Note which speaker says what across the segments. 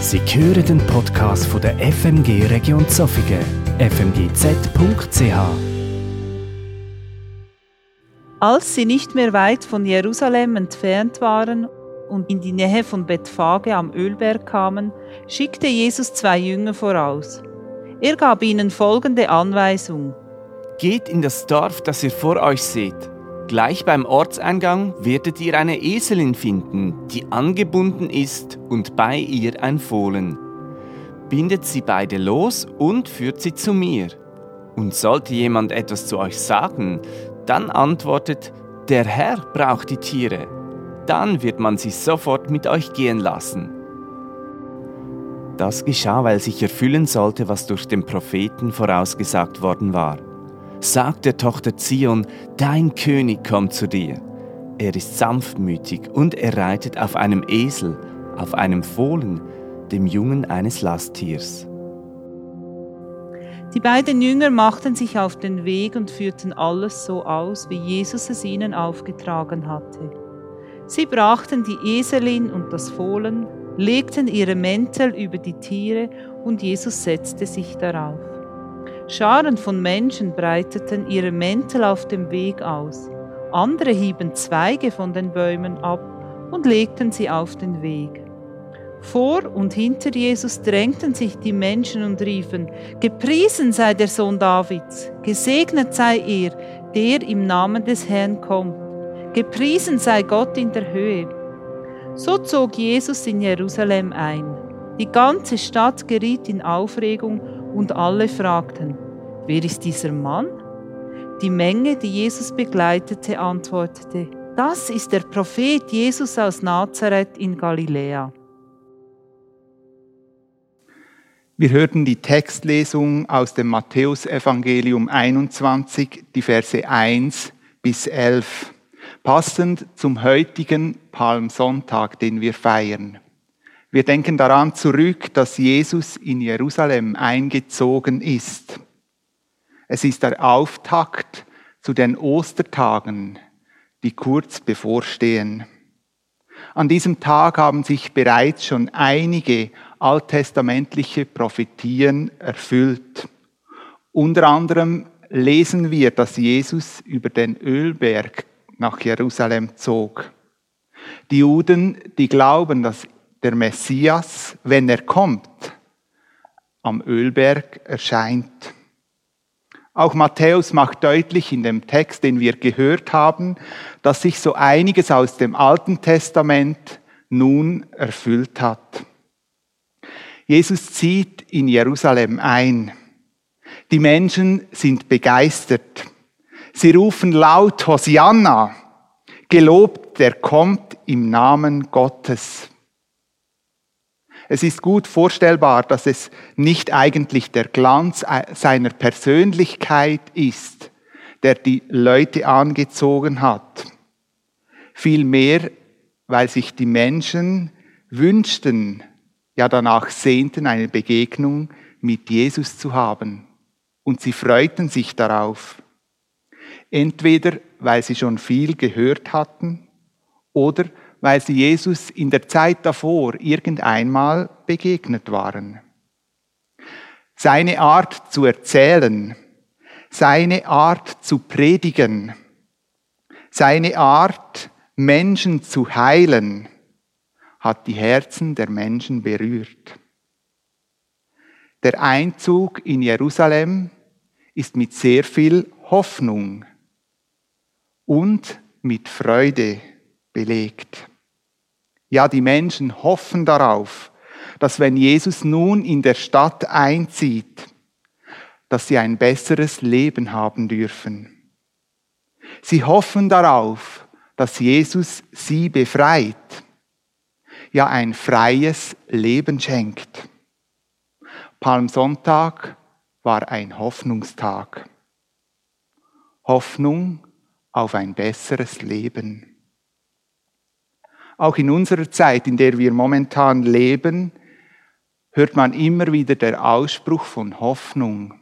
Speaker 1: Sie hören den Podcast von der FMG Region Zofingen, fmgz.ch.
Speaker 2: Als sie nicht mehr weit von Jerusalem entfernt waren und in die Nähe von Bethphage am Ölberg kamen, schickte Jesus zwei Jünger voraus. Er gab ihnen folgende Anweisung.
Speaker 3: Geht in das Dorf, das ihr vor euch seht. Gleich beim Ortseingang werdet ihr eine Eselin finden, die angebunden ist und bei ihr ein Fohlen. Bindet sie beide los und führt sie zu mir. Und sollte jemand etwas zu euch sagen, dann antwortet, der Herr braucht die Tiere. Dann wird man sie sofort mit euch gehen lassen. Das geschah, weil sich erfüllen sollte, was durch den Propheten vorausgesagt worden war. Sagt der Tochter Zion, dein König kommt zu dir. Er ist sanftmütig und er reitet auf einem Esel, auf einem Fohlen, dem Jungen eines Lasttiers.
Speaker 2: Die beiden Jünger machten sich auf den Weg und führten alles so aus, wie Jesus es ihnen aufgetragen hatte. Sie brachten die Eselin und das Fohlen, legten ihre Mäntel über die Tiere und Jesus setzte sich darauf. Scharen von Menschen breiteten ihre Mäntel auf dem Weg aus. Andere hieben Zweige von den Bäumen ab und legten sie auf den Weg. Vor und hinter Jesus drängten sich die Menschen und riefen, Gepriesen sei der Sohn Davids, gesegnet sei er, der im Namen des Herrn kommt, gepriesen sei Gott in der Höhe. So zog Jesus in Jerusalem ein. Die ganze Stadt geriet in Aufregung und alle fragten, wer ist dieser Mann? Die Menge, die Jesus begleitete, antwortete, das ist der Prophet Jesus aus Nazareth in Galiläa.
Speaker 4: Wir hörten die Textlesung aus dem Matthäusevangelium 21, die Verse 1 bis 11, passend zum heutigen Palmsonntag, den wir feiern. Wir denken daran zurück, dass Jesus in Jerusalem eingezogen ist. Es ist der Auftakt zu den Ostertagen, die kurz bevorstehen. An diesem Tag haben sich bereits schon einige alttestamentliche Prophetien erfüllt. Unter anderem lesen wir, dass Jesus über den Ölberg nach Jerusalem zog. Die Juden, die glauben, dass der Messias, wenn er kommt, am Ölberg erscheint. Auch Matthäus macht deutlich in dem Text, den wir gehört haben, dass sich so einiges aus dem Alten Testament nun erfüllt hat. Jesus zieht in Jerusalem ein. Die Menschen sind begeistert. Sie rufen laut Hosianna, gelobt, der kommt im Namen Gottes. Es ist gut vorstellbar, dass es nicht eigentlich der Glanz seiner Persönlichkeit ist, der die Leute angezogen hat. Vielmehr, weil sich die Menschen wünschten, ja danach sehnten, eine Begegnung mit Jesus zu haben. Und sie freuten sich darauf. Entweder weil sie schon viel gehört hatten oder weil sie Jesus in der Zeit davor irgendeinmal begegnet waren. Seine Art zu erzählen, seine Art zu predigen, seine Art, Menschen zu heilen, hat die Herzen der Menschen berührt. Der Einzug in Jerusalem ist mit sehr viel Hoffnung und mit Freude belegt. Ja, die Menschen hoffen darauf, dass wenn Jesus nun in der Stadt einzieht, dass sie ein besseres Leben haben dürfen. Sie hoffen darauf, dass Jesus sie befreit, ja ein freies Leben schenkt. Palmsonntag war ein Hoffnungstag. Hoffnung auf ein besseres Leben. Auch in unserer Zeit, in der wir momentan leben, hört man immer wieder der Ausspruch von Hoffnung.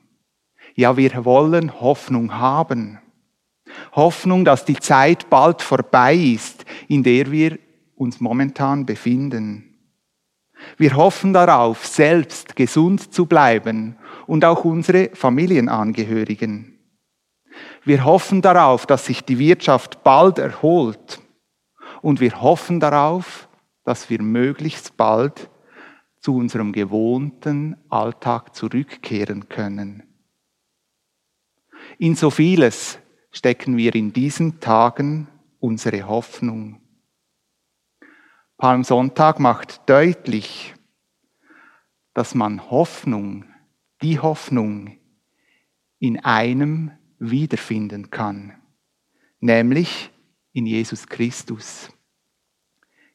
Speaker 4: Ja, wir wollen Hoffnung haben. Hoffnung, dass die Zeit bald vorbei ist, in der wir uns momentan befinden. Wir hoffen darauf, selbst gesund zu bleiben und auch unsere Familienangehörigen. Wir hoffen darauf, dass sich die Wirtschaft bald erholt. Und wir hoffen darauf, dass wir möglichst bald zu unserem gewohnten Alltag zurückkehren können. In so vieles stecken wir in diesen Tagen unsere Hoffnung. Palmsonntag macht deutlich, dass man Hoffnung, die Hoffnung in einem wiederfinden kann, nämlich in Jesus Christus.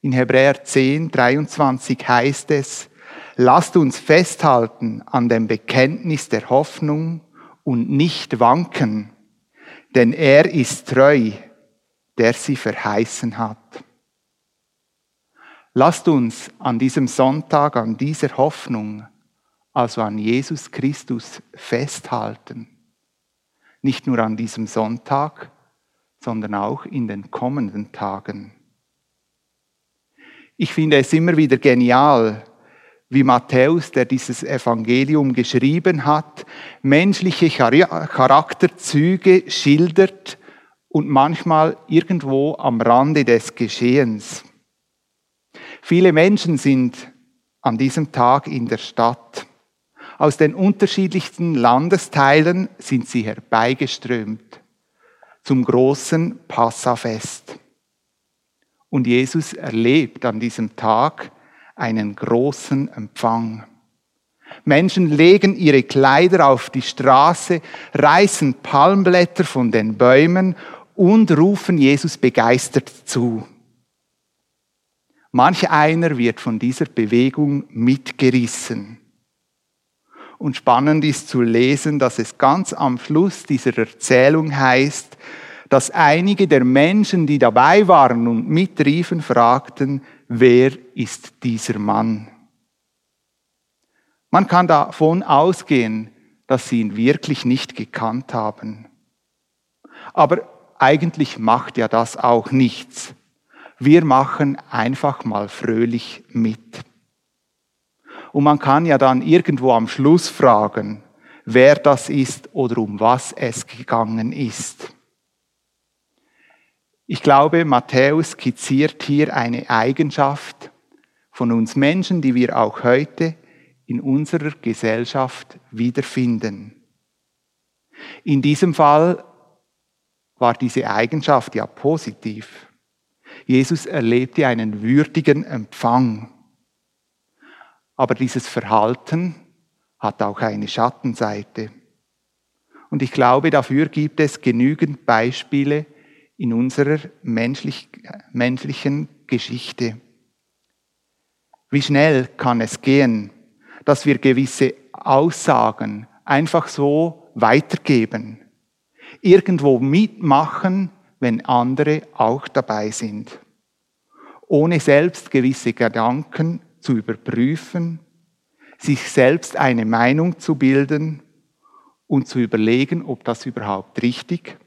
Speaker 4: In Hebräer 10, 23 heißt es, lasst uns festhalten an dem Bekenntnis der Hoffnung und nicht wanken, denn er ist treu, der sie verheißen hat. Lasst uns an diesem Sonntag, an dieser Hoffnung, also an Jesus Christus festhalten. Nicht nur an diesem Sonntag, sondern auch in den kommenden Tagen. Ich finde es immer wieder genial, wie Matthäus, der dieses Evangelium geschrieben hat, menschliche Charakterzüge schildert und manchmal irgendwo am Rande des Geschehens. Viele Menschen sind an diesem Tag in der Stadt. Aus den unterschiedlichsten Landesteilen sind sie herbeigeströmt zum großen Passafest. Und Jesus erlebt an diesem Tag einen großen Empfang. Menschen legen ihre Kleider auf die Straße, reißen Palmblätter von den Bäumen und rufen Jesus begeistert zu. Manch einer wird von dieser Bewegung mitgerissen. Und spannend ist zu lesen, dass es ganz am Schluss dieser Erzählung heißt, dass einige der Menschen, die dabei waren und mitriefen, fragten, wer ist dieser Mann? Man kann davon ausgehen, dass sie ihn wirklich nicht gekannt haben. Aber eigentlich macht ja das auch nichts wir machen einfach mal fröhlich mit. Und man kann ja dann irgendwo am Schluss fragen, wer das ist oder um was es gegangen ist. Ich glaube, Matthäus skizziert hier eine Eigenschaft von uns Menschen, die wir auch heute in unserer Gesellschaft wiederfinden. In diesem Fall war diese Eigenschaft ja positiv. Jesus erlebte einen würdigen Empfang. Aber dieses Verhalten hat auch eine Schattenseite. Und ich glaube, dafür gibt es genügend Beispiele in unserer menschlich, menschlichen Geschichte. Wie schnell kann es gehen, dass wir gewisse Aussagen einfach so weitergeben, irgendwo mitmachen, wenn andere auch dabei sind, ohne selbst gewisse Gedanken zu überprüfen, sich selbst eine Meinung zu bilden und zu überlegen, ob das überhaupt richtig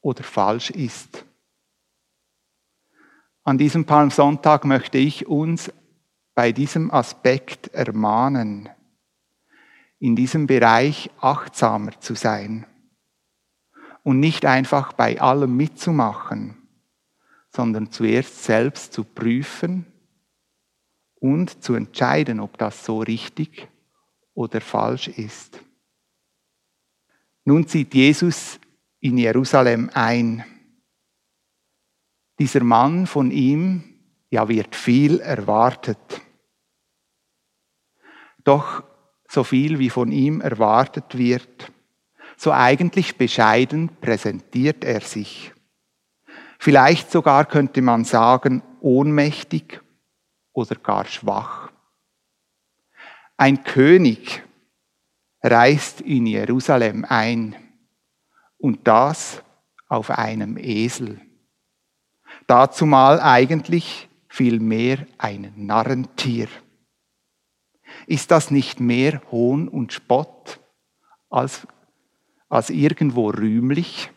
Speaker 4: oder falsch ist. An diesem Palmsonntag möchte ich uns bei diesem Aspekt ermahnen, in diesem Bereich achtsamer zu sein und nicht einfach bei allem mitzumachen, sondern zuerst selbst zu prüfen und zu entscheiden, ob das so richtig oder falsch ist. Nun zieht Jesus in Jerusalem ein. Dieser Mann von ihm, ja, wird viel erwartet. Doch so viel wie von ihm erwartet wird, so eigentlich bescheiden präsentiert er sich. Vielleicht sogar könnte man sagen, ohnmächtig oder gar schwach. Ein König reist in Jerusalem ein und das auf einem Esel. Dazumal eigentlich vielmehr ein Narrentier. Ist das nicht mehr Hohn und Spott als als irgendwo rühmlich.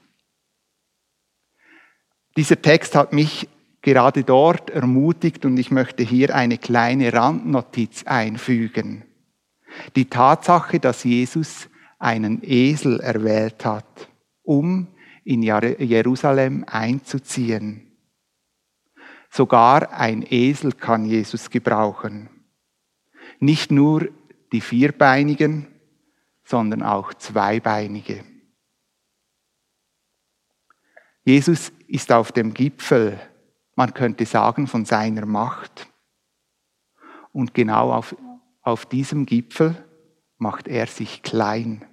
Speaker 4: Dieser Text hat mich gerade dort ermutigt und ich möchte hier eine kleine Randnotiz einfügen. Die Tatsache, dass Jesus einen Esel erwählt hat, um in Jerusalem einzuziehen. Sogar ein Esel kann Jesus gebrauchen. Nicht nur die vierbeinigen, sondern auch zweibeinige. Jesus ist auf dem Gipfel, man könnte sagen, von seiner Macht. Und genau auf, auf diesem Gipfel macht er sich klein.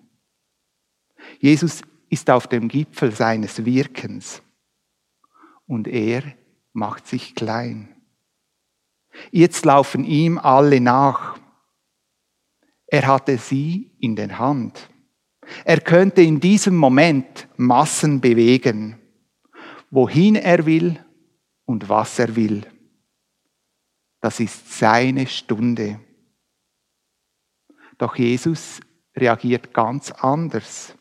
Speaker 4: Jesus ist auf dem Gipfel seines Wirkens und er macht sich klein. Jetzt laufen ihm alle nach. Er hatte sie in den Hand. Er könnte in diesem Moment Massen bewegen, wohin er will und was er will. Das ist seine Stunde. Doch Jesus reagiert ganz anders,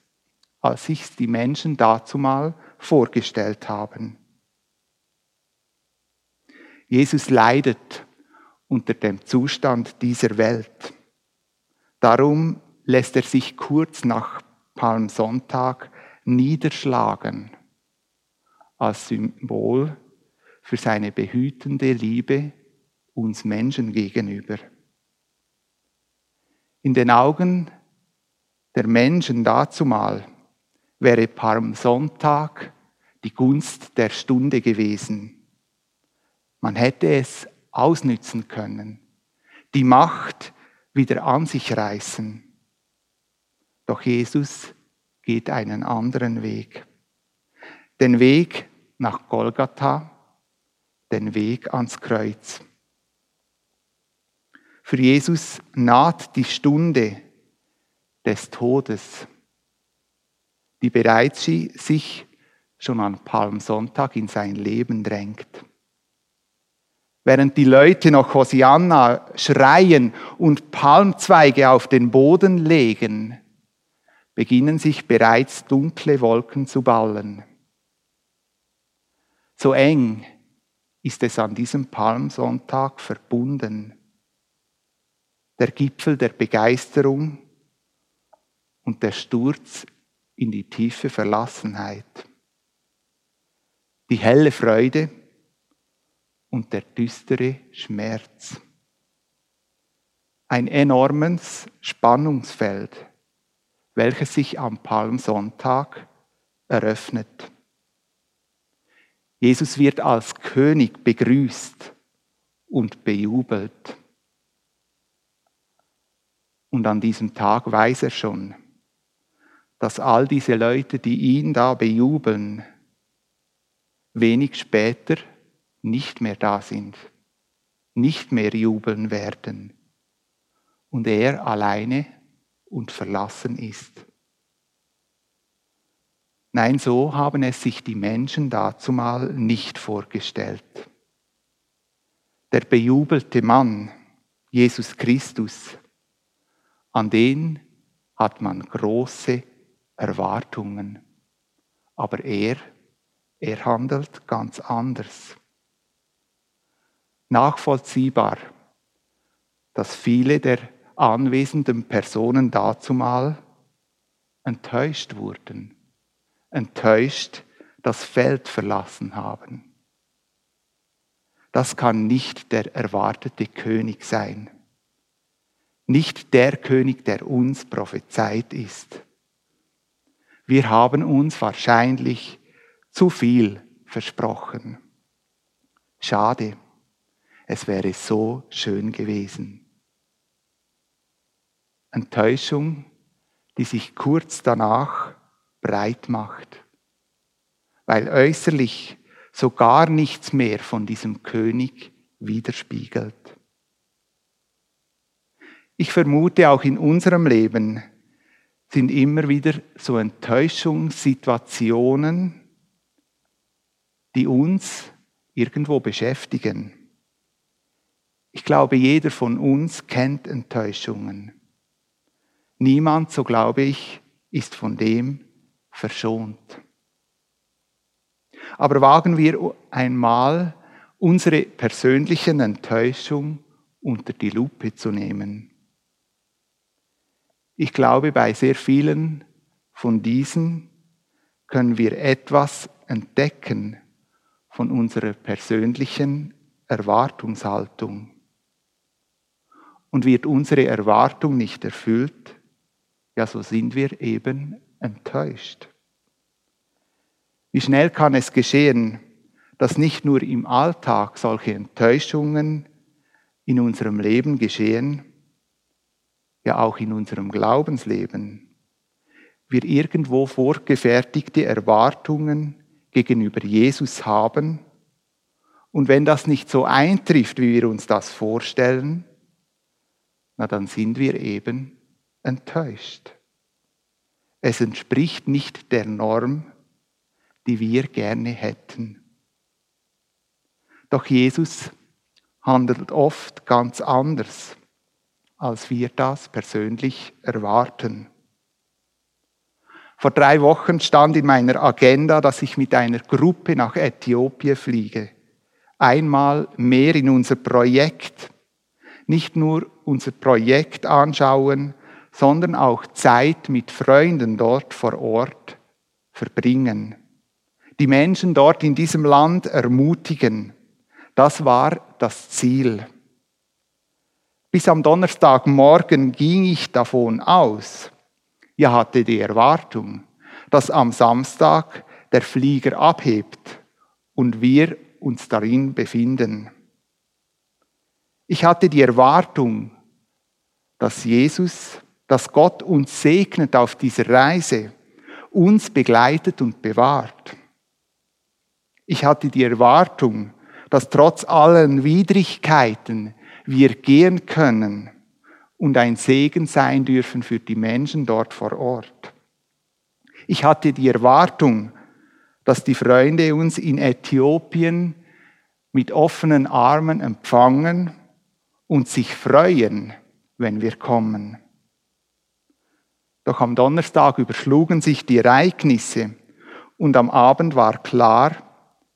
Speaker 4: als sich die Menschen dazumal vorgestellt haben. Jesus leidet unter dem Zustand dieser Welt. Darum lässt er sich kurz nach Palmsonntag niederschlagen als Symbol für seine behütende Liebe uns Menschen gegenüber. In den Augen der Menschen dazumal wäre Palmsonntag die Gunst der Stunde gewesen. Man hätte es ausnützen können, die Macht wieder an sich reißen. Doch Jesus geht einen anderen Weg. Den Weg nach Golgatha, den Weg ans Kreuz. Für Jesus naht die Stunde des Todes, die bereits sich schon an Palmsonntag in sein Leben drängt. Während die Leute noch Hosianna schreien und Palmzweige auf den Boden legen, beginnen sich bereits dunkle Wolken zu ballen. So eng ist es an diesem Palmsonntag verbunden der Gipfel der Begeisterung und der Sturz in die tiefe Verlassenheit. Die helle Freude und der düstere Schmerz. Ein enormes Spannungsfeld, welches sich am Palmsonntag eröffnet. Jesus wird als König begrüßt und bejubelt. Und an diesem Tag weiß er schon, dass all diese Leute, die ihn da bejubeln, wenig später nicht mehr da sind, nicht mehr jubeln werden und er alleine und verlassen ist. Nein, so haben es sich die Menschen dazumal nicht vorgestellt. Der bejubelte Mann, Jesus Christus, an den hat man große Erwartungen. Aber er, er handelt ganz anders. Nachvollziehbar, dass viele der anwesenden Personen dazumal enttäuscht wurden, enttäuscht das Feld verlassen haben. Das kann nicht der erwartete König sein nicht der König, der uns prophezeit ist. Wir haben uns wahrscheinlich zu viel versprochen. Schade, es wäre so schön gewesen. Enttäuschung, die sich kurz danach breit macht, weil äußerlich so gar nichts mehr von diesem König widerspiegelt. Ich vermute, auch in unserem Leben sind immer wieder so Enttäuschungssituationen, die uns irgendwo beschäftigen. Ich glaube, jeder von uns kennt Enttäuschungen. Niemand, so glaube ich, ist von dem verschont. Aber wagen wir einmal unsere persönlichen Enttäuschung unter die Lupe zu nehmen. Ich glaube, bei sehr vielen von diesen können wir etwas entdecken von unserer persönlichen Erwartungshaltung. Und wird unsere Erwartung nicht erfüllt, ja, so sind wir eben enttäuscht. Wie schnell kann es geschehen, dass nicht nur im Alltag solche Enttäuschungen in unserem Leben geschehen, ja auch in unserem Glaubensleben, wir irgendwo vorgefertigte Erwartungen gegenüber Jesus haben. Und wenn das nicht so eintrifft, wie wir uns das vorstellen, na dann sind wir eben enttäuscht. Es entspricht nicht der Norm, die wir gerne hätten. Doch Jesus handelt oft ganz anders, als wir das persönlich erwarten. Vor drei Wochen stand in meiner Agenda, dass ich mit einer Gruppe nach Äthiopien fliege. Einmal mehr in unser Projekt. Nicht nur unser Projekt anschauen, sondern auch Zeit mit Freunden dort vor Ort verbringen. Die Menschen dort in diesem Land ermutigen. Das war das Ziel. Bis am Donnerstagmorgen ging ich davon aus, ja hatte die Erwartung, dass am Samstag der Flieger abhebt und wir uns darin befinden. Ich hatte die Erwartung, dass Jesus, dass Gott uns segnet auf dieser Reise, uns begleitet und bewahrt. Ich hatte die Erwartung, dass trotz allen Widrigkeiten wir gehen können und ein Segen sein dürfen für die Menschen dort vor Ort. Ich hatte die Erwartung, dass die Freunde uns in Äthiopien mit offenen Armen empfangen und sich freuen, wenn wir kommen. Doch am Donnerstag überschlugen sich die Ereignisse und am Abend war klar,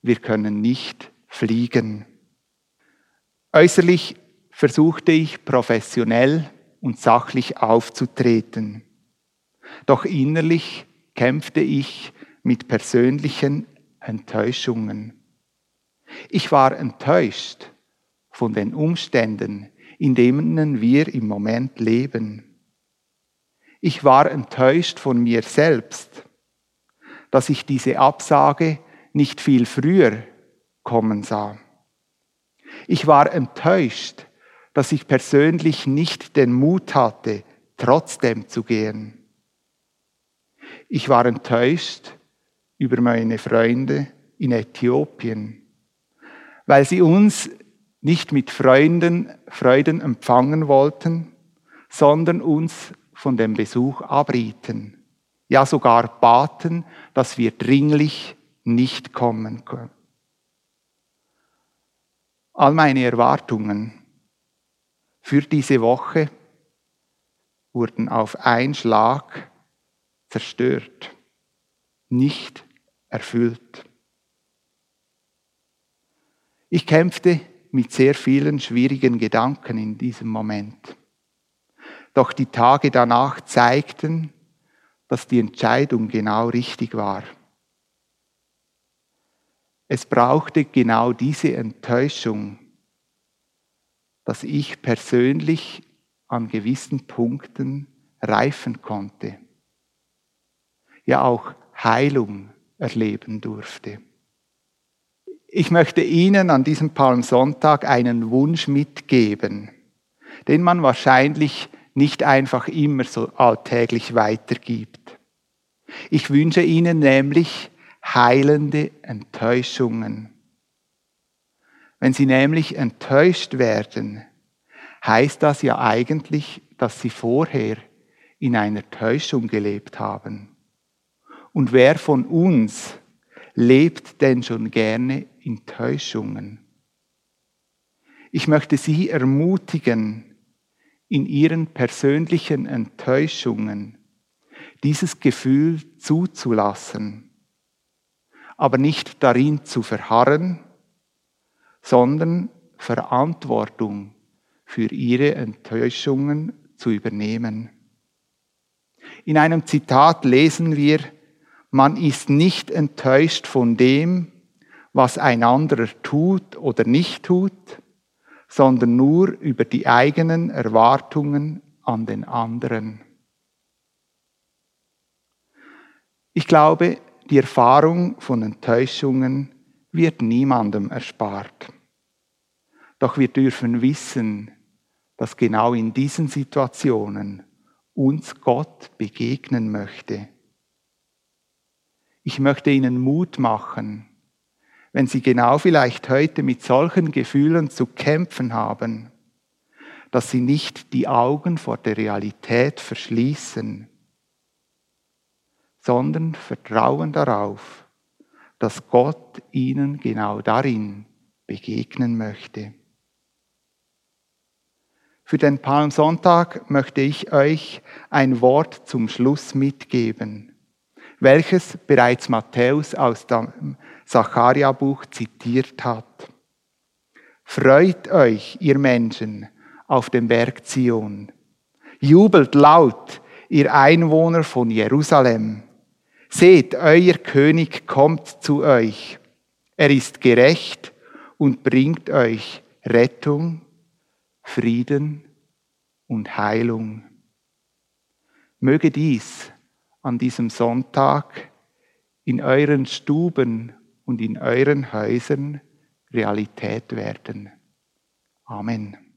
Speaker 4: wir können nicht fliegen. Äußerlich versuchte ich professionell und sachlich aufzutreten. Doch innerlich kämpfte ich mit persönlichen Enttäuschungen. Ich war enttäuscht von den Umständen, in denen wir im Moment leben. Ich war enttäuscht von mir selbst, dass ich diese Absage nicht viel früher kommen sah. Ich war enttäuscht, dass ich persönlich nicht den Mut hatte, trotzdem zu gehen. Ich war enttäuscht über meine Freunde in Äthiopien, weil sie uns nicht mit Freunden, Freuden empfangen wollten, sondern uns von dem Besuch abrieten, ja sogar baten, dass wir dringlich nicht kommen können. All meine Erwartungen für diese Woche wurden auf einen Schlag zerstört, nicht erfüllt. Ich kämpfte mit sehr vielen schwierigen Gedanken in diesem Moment. Doch die Tage danach zeigten, dass die Entscheidung genau richtig war. Es brauchte genau diese Enttäuschung, dass ich persönlich an gewissen Punkten reifen konnte. Ja auch Heilung erleben durfte. Ich möchte Ihnen an diesem Palmsonntag einen Wunsch mitgeben, den man wahrscheinlich nicht einfach immer so alltäglich weitergibt. Ich wünsche Ihnen nämlich heilende Enttäuschungen. Wenn sie nämlich enttäuscht werden, heißt das ja eigentlich, dass sie vorher in einer Täuschung gelebt haben. Und wer von uns lebt denn schon gerne in Täuschungen? Ich möchte Sie ermutigen, in Ihren persönlichen Enttäuschungen dieses Gefühl zuzulassen, aber nicht darin zu verharren, sondern Verantwortung für ihre Enttäuschungen zu übernehmen. In einem Zitat lesen wir, man ist nicht enttäuscht von dem, was ein anderer tut oder nicht tut, sondern nur über die eigenen Erwartungen an den anderen. Ich glaube, die Erfahrung von Enttäuschungen wird niemandem erspart. Doch wir dürfen wissen, dass genau in diesen Situationen uns Gott begegnen möchte. Ich möchte Ihnen Mut machen, wenn Sie genau vielleicht heute mit solchen Gefühlen zu kämpfen haben, dass Sie nicht die Augen vor der Realität verschließen, sondern vertrauen darauf, dass Gott Ihnen genau darin begegnen möchte. Für den Palmsonntag möchte ich euch ein Wort zum Schluss mitgeben, welches bereits Matthäus aus dem Zacharia-Buch zitiert hat. Freut euch, ihr Menschen, auf dem Berg Zion. Jubelt laut, ihr Einwohner von Jerusalem. Seht, euer König kommt zu euch. Er ist gerecht und bringt euch Rettung Frieden und Heilung. Möge dies an diesem Sonntag in euren Stuben und in euren Häusern Realität werden. Amen.